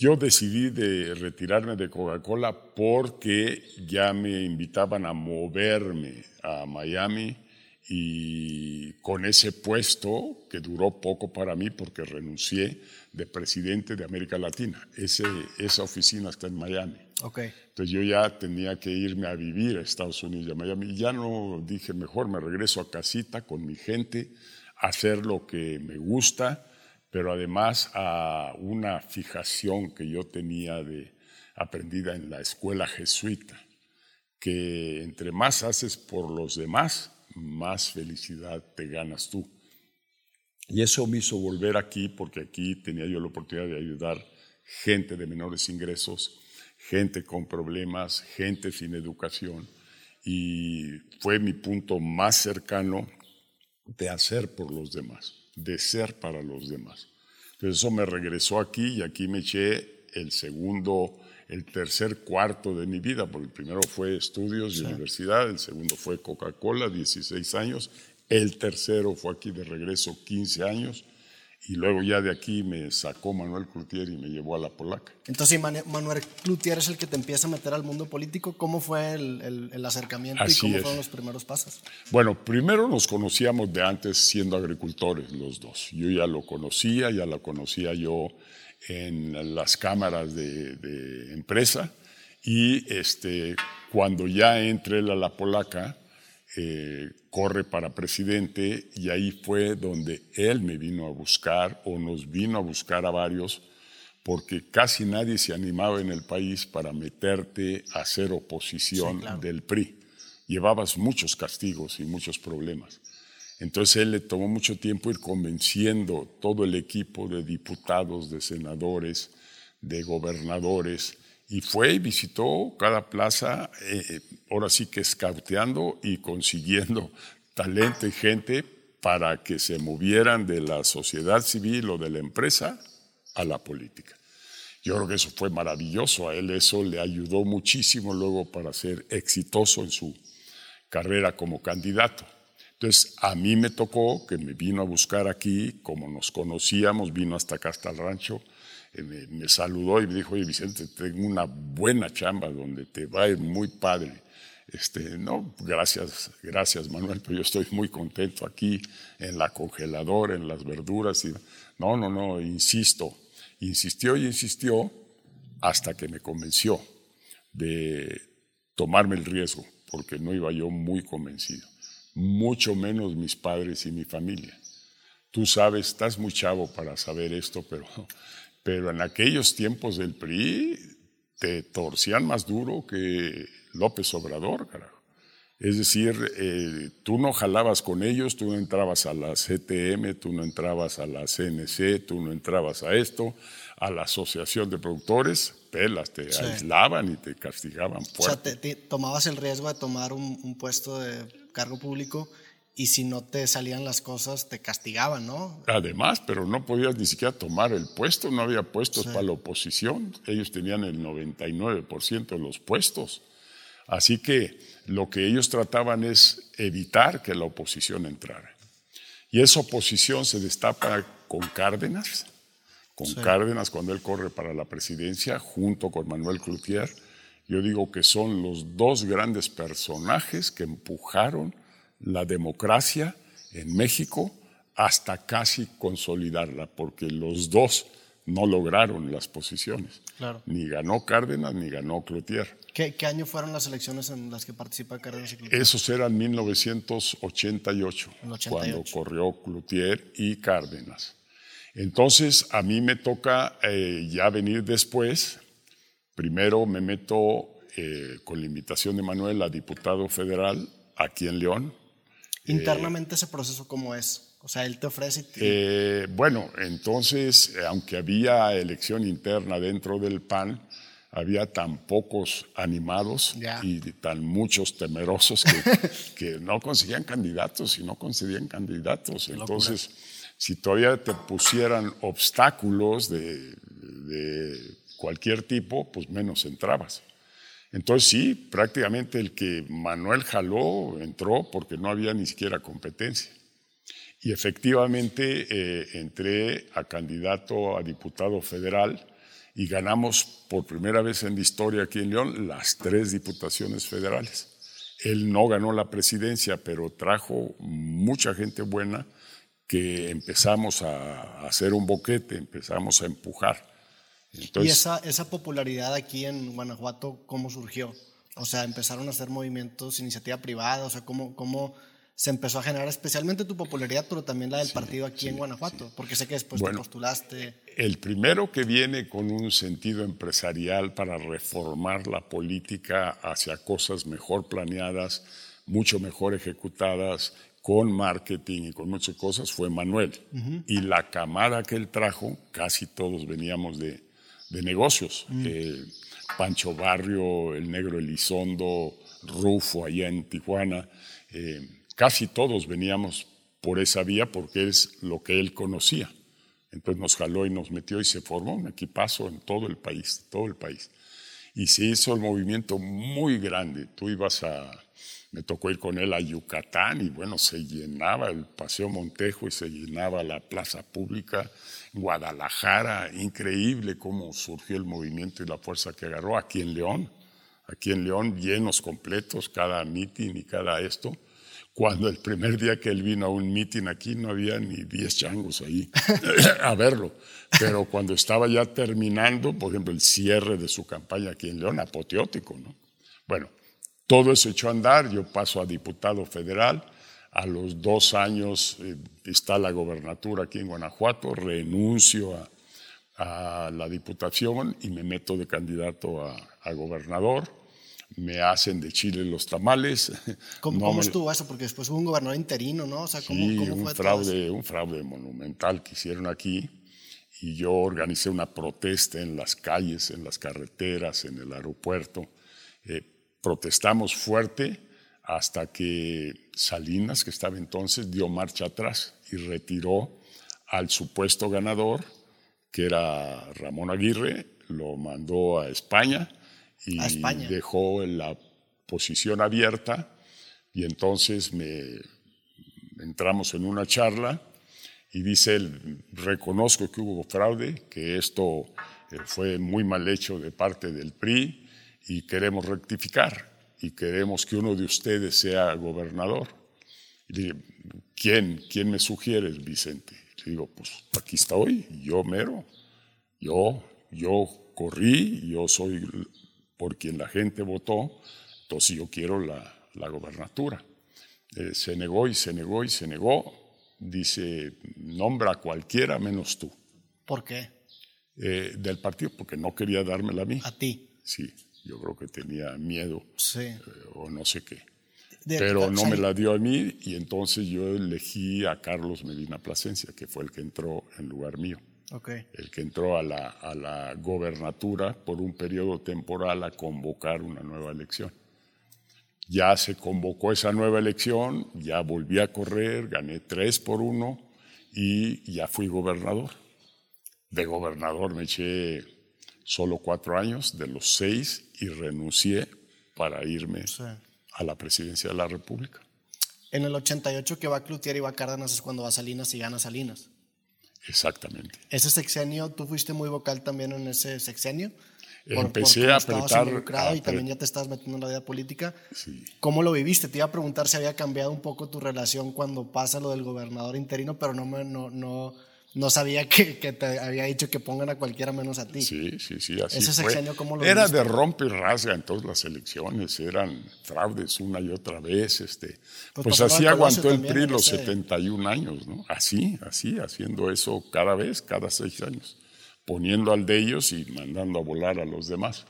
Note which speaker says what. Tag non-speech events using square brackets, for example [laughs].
Speaker 1: Yo decidí de retirarme de Coca-Cola porque ya me invitaban a moverme a Miami y con ese puesto, que duró poco para mí porque renuncié de presidente de América Latina. Ese, esa oficina está en Miami.
Speaker 2: Okay.
Speaker 1: Entonces yo ya tenía que irme a vivir a Estados Unidos y a Miami. Y ya no dije, mejor me regreso a casita con mi gente, a hacer lo que me gusta pero además a una fijación que yo tenía de aprendida en la escuela jesuita, que entre más haces por los demás, más felicidad te ganas tú. Y eso me hizo volver aquí porque aquí tenía yo la oportunidad de ayudar gente de menores ingresos, gente con problemas, gente sin educación. Y fue mi punto más cercano de hacer por los demás de ser para los demás. Entonces eso me regresó aquí y aquí me eché el segundo, el tercer cuarto de mi vida, porque el primero fue estudios y universidad, el segundo fue Coca-Cola, 16 años, el tercero fue aquí de regreso, 15 años, y luego ya de aquí me sacó Manuel Cloutier y me llevó a la polaca.
Speaker 2: Entonces, Manuel Cloutier es el que te empieza a meter al mundo político. ¿Cómo fue el, acercamiento y cómo fueron los primeros pasos?
Speaker 1: Bueno, primero nos conocíamos de antes siendo agricultores los dos. Yo ya lo conocía, ya lo conocía yo en las cámaras de, empresa y este, cuando ya entré a la polaca, eh, corre para presidente y ahí fue donde él me vino a buscar o nos vino a buscar a varios porque casi nadie se animaba en el país para meterte a hacer oposición del PRI. Llevabas muchos castigos y muchos problemas. Entonces él le tomó mucho tiempo ir convenciendo todo el equipo de diputados, de senadores, de gobernadores, y fue y visitó cada plaza, eh, eh, ahora sí que escauteando y consiguiendo [laughs] talento y gente para que se movieran de la sociedad civil o de la empresa a la política. Yo creo que eso fue maravilloso, a él eso le ayudó muchísimo luego para ser exitoso en su carrera como candidato. Entonces, a mí me tocó que me vino a buscar aquí, como nos conocíamos, vino hasta acá, hasta el rancho, eh, me, saludó y me dijo, oye Vicente, tengo una buena chamba donde te va a ir muy padre. Este, no, gracias, gracias Manuel, pero yo estoy muy contento aquí en la congeladora, en las verduras. Y, no, no, no, insisto. Insistió y insistió hasta que me convenció de tomarme el riesgo, porque no iba yo muy convencido. Mucho menos mis padres y mi familia. Tú sabes, estás muy chavo para saber esto, pero pero en aquellos tiempos del PRI te torcían más duro que López Obrador, carajo. Es decir, eh, tú no jalabas con ellos, tú no entrabas a la CTM, tú no entrabas a la CNC, tú no entrabas a esto, a la Asociación de Productores, pelas, te aislaban y te castigaban fuerte.
Speaker 2: O sea, te, tomabas el riesgo de tomar un puesto de cargo público y si no te salían las cosas te castigaban, ¿no?
Speaker 1: Además, pero no podías ni siquiera tomar el puesto, no había puestos para la oposición, ellos tenían el 99% de los puestos. Así que lo que ellos trataban es evitar que la oposición entrara. Y esa oposición se destapa con Cárdenas, con Cárdenas cuando él corre para la presidencia, junto con Manuel Cloutier. Yo digo que son los dos grandes personajes que empujaron la democracia en México hasta casi consolidarla, porque los dos no lograron las posiciones. Ni ganó Cárdenas ni ganó Cloutier.
Speaker 2: ¿Qué, año fueron las elecciones en las que participa Cárdenas y Cloutier?
Speaker 1: Esos eran 1988, cuando corrió Cloutier y Cárdenas. Entonces, a mí me toca eh, ya venir después. Primero me meto eh, con la invitación de Manuel a diputado federal aquí en León,
Speaker 2: Internamente ese proceso, ¿cómo es? O sea, él te ofrece.
Speaker 1: Eh, bueno, entonces, aunque había elección interna dentro del PAN, había tan pocos animados y tan muchos temerosos [laughs] que, no conseguían candidatos y no conseguían candidatos. Entonces, si todavía te pusieran obstáculos de cualquier tipo, pues menos entrabas. Entonces sí, prácticamente el que Manuel jaló entró porque no había ni siquiera competencia. Y efectivamente eh, entré a candidato a diputado federal y ganamos por primera vez en la historia aquí en León las tres diputaciones federales. Él no ganó la presidencia, pero trajo mucha gente buena que empezamos a hacer un boquete, empezamos a empujar.
Speaker 2: ¿Y esa, esa popularidad aquí en Guanajuato, cómo surgió? O sea, empezaron a hacer movimientos, iniciativa privada, o sea, ¿cómo, cómo se empezó a generar especialmente tu popularidad, pero también la del partido aquí en Guanajuato? Porque sé que después te postulaste.
Speaker 1: El primero que viene con un sentido empresarial para reformar la política hacia cosas mejor planeadas, mucho mejor ejecutadas, con marketing y con muchas cosas, fue Manuel. Y la camada que él trajo, casi todos veníamos de, de negocios. Eh, Pancho Barrio, el negro Elizondo, Rufo allá en Tijuana. Eh, casi todos veníamos por esa vía porque es lo que él conocía. Entonces nos jaló y nos metió y se formó un equipazo en todo el país, todo el país. Y se hizo el movimiento muy grande. Tú ibas a, me tocó ir con él a Yucatán y bueno, se llenaba el Paseo Montejo y se llenaba la plaza pública. Guadalajara, increíble cómo surgió el movimiento y la fuerza que agarró aquí en León. Aquí en León, llenos completos, cada mitin y cada esto cuando el primer día que él vino a un meeting aquí no había ni 10 changos ahí [laughs] a verlo. Pero cuando estaba ya terminando, por ejemplo, el cierre de su campaña aquí en León, apoteótico, ¿no? Bueno, todo eso echó a andar, yo paso a diputado federal, a los dos años eh, está la gobernatura aquí en Guanajuato, renuncio a, la diputación y me meto de candidato a gobernador me hacen de Chile los tamales. [laughs]
Speaker 2: ¿Cómo, estuvo eso? Porque después hubo un gobernador interino, ¿no? O
Speaker 1: sea, ¿cómo, sí, un, fraude, un fraude monumental que hicieron aquí y yo organicé una protesta en las calles, en las carreteras, en el aeropuerto. Eh, protestamos fuerte hasta que Salinas, que estaba entonces, dio marcha atrás y retiró al supuesto ganador, que era Ramón Aguirre, lo mandó a España y dejó la posición abierta. Y entonces me entramos en una charla y dice él, reconozco que hubo fraude, que esto eh, fue muy mal hecho de parte del PRI y queremos rectificar y queremos que uno de ustedes sea gobernador. Y dije, ¿quién? ¿Quién me sugieres, Vicente? Le digo, pues aquí estoy, yo mero, yo, yo corrí, yo soy por quien la gente votó, entonces yo quiero la, la gobernatura. Eh, se negó y se negó y se negó. Dice, nombra a cualquiera menos tú.
Speaker 2: ¿Por qué?
Speaker 1: Eh, del partido, porque no quería dármela a mí.
Speaker 2: ¿A ti?
Speaker 1: Sí, yo creo que tenía miedo
Speaker 2: sí.
Speaker 1: Eh, o no sé qué. Pero no me la dio a mí y entonces yo elegí a Carlos Medina Plasencia, que fue el que entró en lugar mío el que entró a la, a la gobernatura por un periodo temporal a convocar una nueva elección. Ya se convocó esa nueva elección, ya volví a correr, gané tres por uno y ya fui gobernador. De gobernador me eché solo cuatro años, de los seis, y renuncié para irme a la presidencia de la República.
Speaker 2: En el 88 que va Cloutier y va Cárdenas es cuando va Salinas y gana Salinas.
Speaker 1: Exactamente.
Speaker 2: Ese sexenio, tú fuiste muy vocal también en ese sexenio.
Speaker 1: Empecé a apretar.
Speaker 2: y también ya te estabas metiendo en la vida política. ¿Cómo lo viviste? Te iba a preguntar si había cambiado un poco tu relación cuando pasa lo del gobernador interino, pero no, me, no, no, no sabía que, te había dicho que pongan a cualquiera menos a ti.
Speaker 1: Sí, sí, sí, así
Speaker 2: ¿Ese sexenio cómo lo
Speaker 1: Era de rompe y rasga en todas las elecciones, eran fraudes una y otra vez. Este, pues, pues así aguantó el PRI los 71 años, ¿no? Así, así, haciendo eso cada vez, cada seis años, poniendo al de ellos y mandando a volar a los demás.